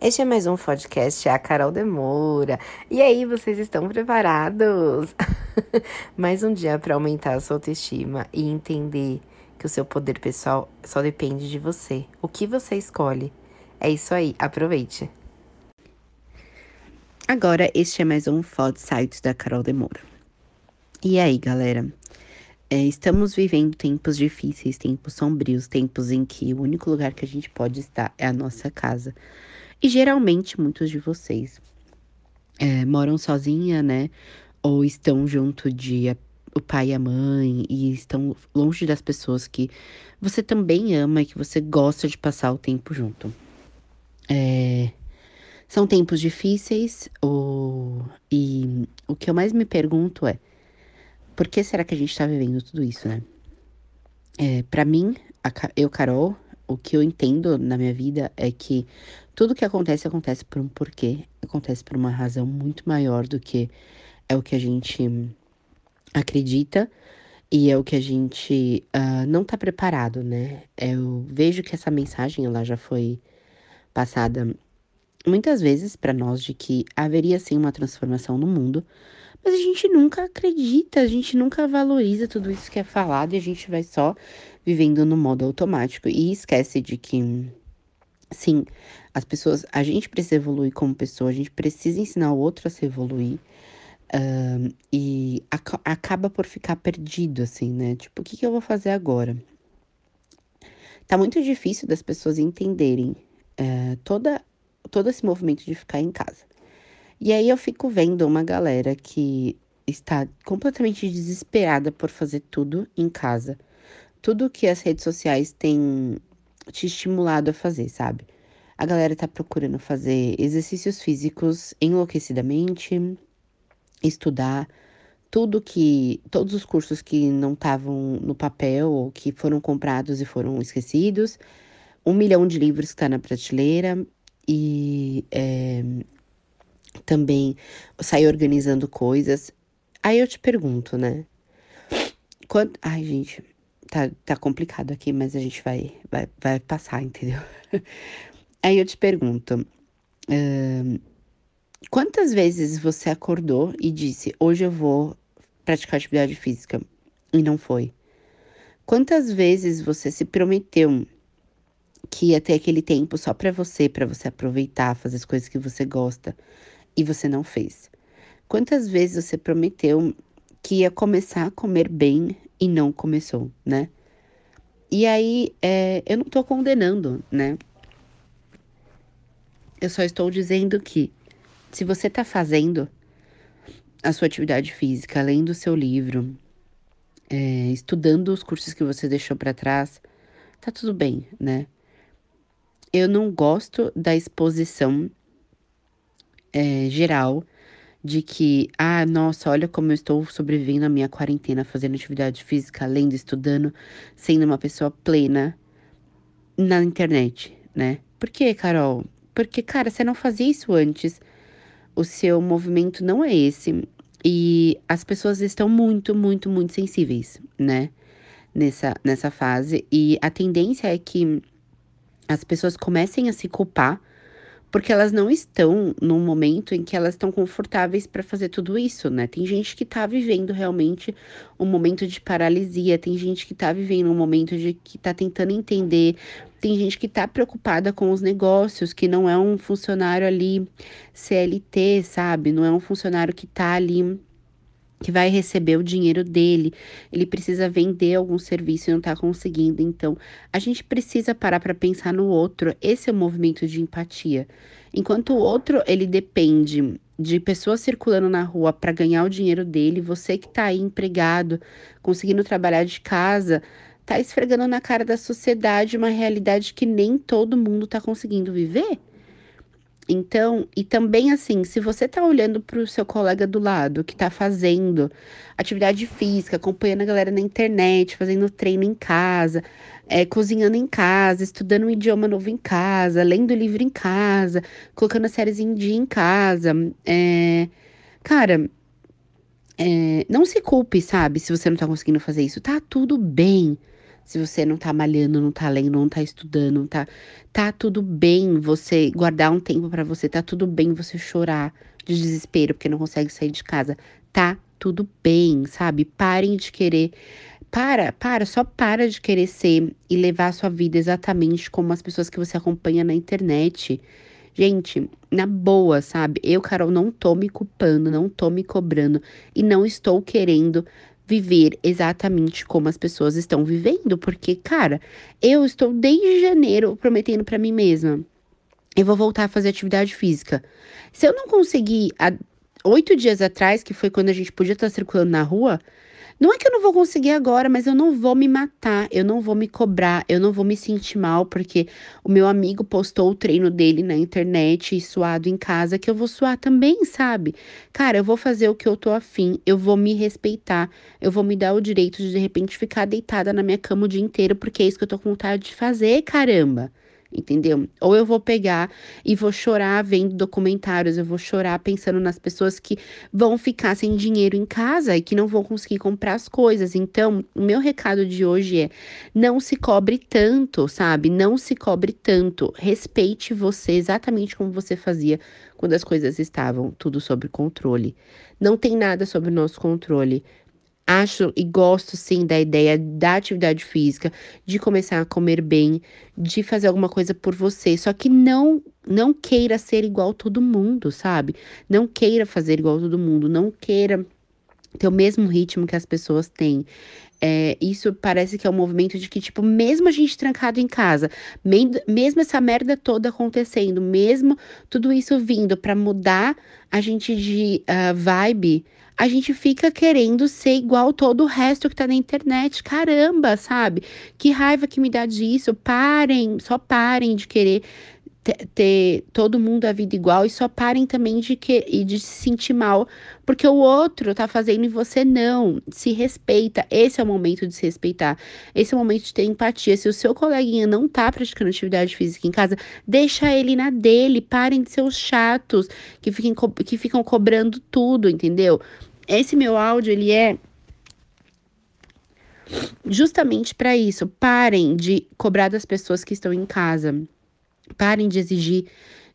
Este é mais um podcast, a Carol Demora. E aí, vocês estão preparados? mais um dia para aumentar a sua autoestima e entender que o seu poder pessoal só depende de você. O que você escolhe. É isso aí, aproveite. Agora, este é mais um Fod Site da Carol Demora. E aí, galera? É, estamos vivendo tempos difíceis, tempos sombrios, tempos em que o único lugar que a gente pode estar é a nossa casa. E geralmente muitos de vocês é, moram sozinha, né? Ou estão junto de o pai e a mãe e estão longe das pessoas que você também ama e que você gosta de passar o tempo junto. É, são tempos difíceis, o, e o que eu mais me pergunto é: por que será que a gente tá vivendo tudo isso, né? É, para mim, a, eu, Carol, o que eu entendo na minha vida é que tudo que acontece, acontece por um porquê, acontece por uma razão muito maior do que é o que a gente acredita e é o que a gente uh, não tá preparado, né? Eu vejo que essa mensagem ela já foi passada muitas vezes para nós de que haveria sim uma transformação no mundo, mas a gente nunca acredita, a gente nunca valoriza tudo isso que é falado e a gente vai só vivendo no modo automático e esquece de que sim, as pessoas, a gente precisa evoluir como pessoa, a gente precisa ensinar o outro a se evoluir. E ac acaba por ficar perdido, assim, né? Tipo, o que, que eu vou fazer agora? Tá muito difícil das pessoas entenderem uh, toda, todo esse movimento de ficar em casa. E aí eu fico vendo uma galera que está completamente desesperada por fazer tudo em casa. Tudo que as redes sociais têm te estimulado a fazer, sabe? A galera tá procurando fazer exercícios físicos enlouquecidamente, estudar tudo que. todos os cursos que não estavam no papel ou que foram comprados e foram esquecidos, um milhão de livros que tá na prateleira e. É, também sair organizando coisas. Aí eu te pergunto, né? Quanto... Ai, gente, tá, tá complicado aqui, mas a gente vai, vai, vai passar, entendeu? Aí eu te pergunto: quantas vezes você acordou e disse, hoje eu vou praticar atividade física e não foi? Quantas vezes você se prometeu que ia ter aquele tempo só para você, para você aproveitar, fazer as coisas que você gosta e você não fez? Quantas vezes você prometeu que ia começar a comer bem e não começou, né? E aí, é, eu não tô condenando, né? Eu só estou dizendo que se você tá fazendo a sua atividade física, lendo o seu livro, é, estudando os cursos que você deixou para trás, tá tudo bem, né? Eu não gosto da exposição é, geral de que, ah, nossa, olha como eu estou sobrevivendo a minha quarentena, fazendo atividade física, lendo, estudando, sendo uma pessoa plena na internet, né? Por que, Carol? Porque, cara, você não fazia isso antes. O seu movimento não é esse. E as pessoas estão muito, muito, muito sensíveis, né? Nessa, nessa fase. E a tendência é que as pessoas comecem a se culpar porque elas não estão num momento em que elas estão confortáveis para fazer tudo isso, né? Tem gente que tá vivendo realmente um momento de paralisia, tem gente que tá vivendo um momento de que tá tentando entender, tem gente que tá preocupada com os negócios, que não é um funcionário ali CLT, sabe? Não é um funcionário que tá ali que vai receber o dinheiro dele, ele precisa vender algum serviço e não está conseguindo. Então, a gente precisa parar para pensar no outro. Esse é o movimento de empatia. Enquanto o outro, ele depende de pessoas circulando na rua para ganhar o dinheiro dele, você que está aí empregado, conseguindo trabalhar de casa, tá esfregando na cara da sociedade uma realidade que nem todo mundo está conseguindo viver. Então, e também assim, se você tá olhando pro seu colega do lado que tá fazendo atividade física, acompanhando a galera na internet, fazendo treino em casa, é, cozinhando em casa, estudando um idioma novo em casa, lendo livro em casa, colocando as séries em dia em casa, é, cara, é, não se culpe, sabe, se você não tá conseguindo fazer isso. Tá tudo bem, Se você não tá malhando, não tá lendo, não tá estudando, não tá tá tudo bem você guardar um tempo para você, tá tudo bem você chorar de desespero porque não consegue sair de casa. Tá tudo bem, sabe? Parem de querer para, para, só para de querer ser e levar a sua vida exatamente como as pessoas que você acompanha na internet. Gente, na boa, sabe? Eu, Carol, não tô me culpando, não tô me cobrando e não estou querendo viver exatamente como as pessoas estão vivendo, porque, cara, eu estou desde janeiro prometendo para mim mesma. Eu vou voltar a fazer atividade física. Se eu não conseguir há oito dias atrás, que foi quando a gente podia estar circulando na rua, não é que eu não vou conseguir agora, mas eu não vou me matar, eu não vou me cobrar, eu não vou me sentir mal, porque o meu amigo postou o treino dele na internet e suado em casa, que eu vou suar também, sabe? Cara, eu vou fazer o que eu tô afim, eu vou me respeitar, eu vou me dar o direito de de repente ficar deitada na minha cama o dia inteiro, porque é isso que eu tô com vontade de fazer, caramba entendeu? Ou eu vou pegar e vou chorar vendo documentários, eu vou chorar pensando nas pessoas que vão ficar sem dinheiro em casa e que não vão conseguir comprar as coisas. Então, o meu recado de hoje é: não se cobre tanto, sabe? Não se cobre tanto. Respeite você exatamente como você fazia quando as coisas estavam tudo sob controle. Não tem nada sob nosso controle acho e gosto sim da ideia da atividade física, de começar a comer bem, de fazer alguma coisa por você, só que não não queira ser igual todo mundo, sabe? Não queira fazer igual todo mundo, não queira ter o mesmo ritmo que as pessoas têm. É, isso parece que é um movimento de que, tipo, mesmo a gente trancado em casa, mesmo essa merda toda acontecendo, mesmo tudo isso vindo para mudar a gente de uh, vibe, a gente fica querendo ser igual todo o resto que tá na internet. Caramba, sabe? Que raiva que me dá disso. Parem, só parem de querer ter todo mundo a vida igual e só parem também de que e de se sentir mal porque o outro tá fazendo e você não. Se respeita. Esse é o momento de se respeitar. Esse é o momento de ter empatia. Se o seu coleguinha não tá praticando atividade física em casa, deixa ele na dele. Parem de ser os chatos que, fiquem, que ficam cobrando tudo, entendeu? Esse meu áudio, ele é justamente para isso. Parem de cobrar das pessoas que estão em casa. Parem de exigir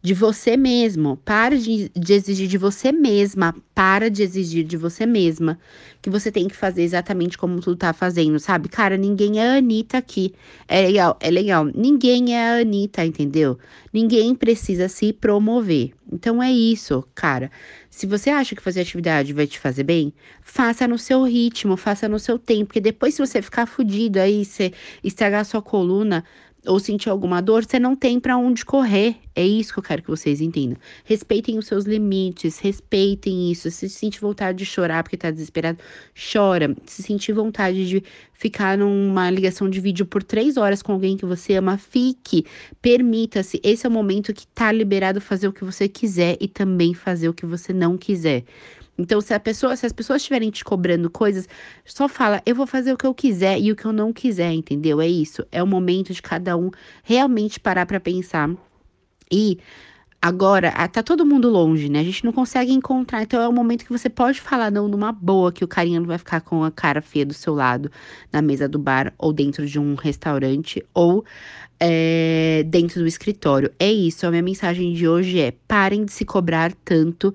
de você mesmo. Para de, de, exigir de você mesma. Para de exigir de você mesma que você tem que fazer exatamente como tu tá fazendo, sabe? Cara, ninguém é a Anitta aqui. É legal, é legal. Ninguém é a Anitta, entendeu? Ninguém precisa se promover. Então é isso, cara. Se você acha que fazer atividade vai te fazer bem, faça no seu ritmo, faça no seu tempo. Porque depois, se você ficar fudido aí, você estragar sua coluna, ou sentir alguma dor, você não tem para onde correr. É isso que eu quero que vocês entendam. Respeitem os seus limites, respeitem isso. Se sentir vontade de chorar porque tá desesperado, chora. Se sentir vontade de ficar numa ligação de vídeo por três horas com alguém que você ama, fique. Permita-se. Esse é o momento que tá liberado fazer o que você quiser e também fazer o que você não quiser. Então, se a pessoa, se as pessoas estiverem te cobrando coisas, só fala, eu vou fazer o que eu quiser e o que eu não quiser, entendeu? É isso. É o momento de cada um realmente parar para pensar. E agora, tá todo mundo longe, né? A gente não consegue encontrar. Então é o momento que você pode falar não numa boa, que o carinha não vai ficar com a cara feia do seu lado na mesa do bar ou dentro de um restaurante ou é, dentro do escritório. É isso. A minha mensagem de hoje é: parem de se cobrar tanto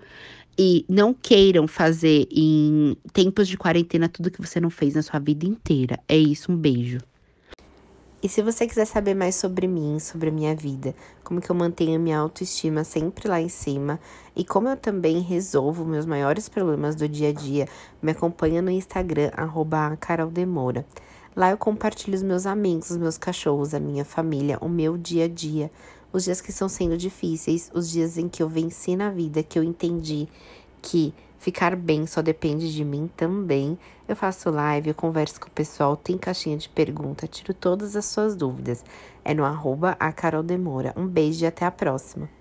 e não queiram fazer em tempos de quarentena tudo que você não fez na sua vida inteira. É isso, um beijo. E se você quiser saber mais sobre mim, sobre a minha vida, como que eu mantenho a minha autoestima sempre lá em cima e como eu também resolvo meus maiores problemas do dia a dia, me acompanha no Instagram, caroldemora. Lá eu compartilho os meus amigos, os meus cachorros, a minha família, o meu dia a dia, os dias que estão sendo difíceis, os dias em que eu venci na vida, que eu entendi que ficar bem só depende de mim também. Eu faço live, eu converso com o pessoal, tem caixinha de pergunta, tiro todas as suas dúvidas. É no arroba a Carol Demora. Um beijo e até a próxima.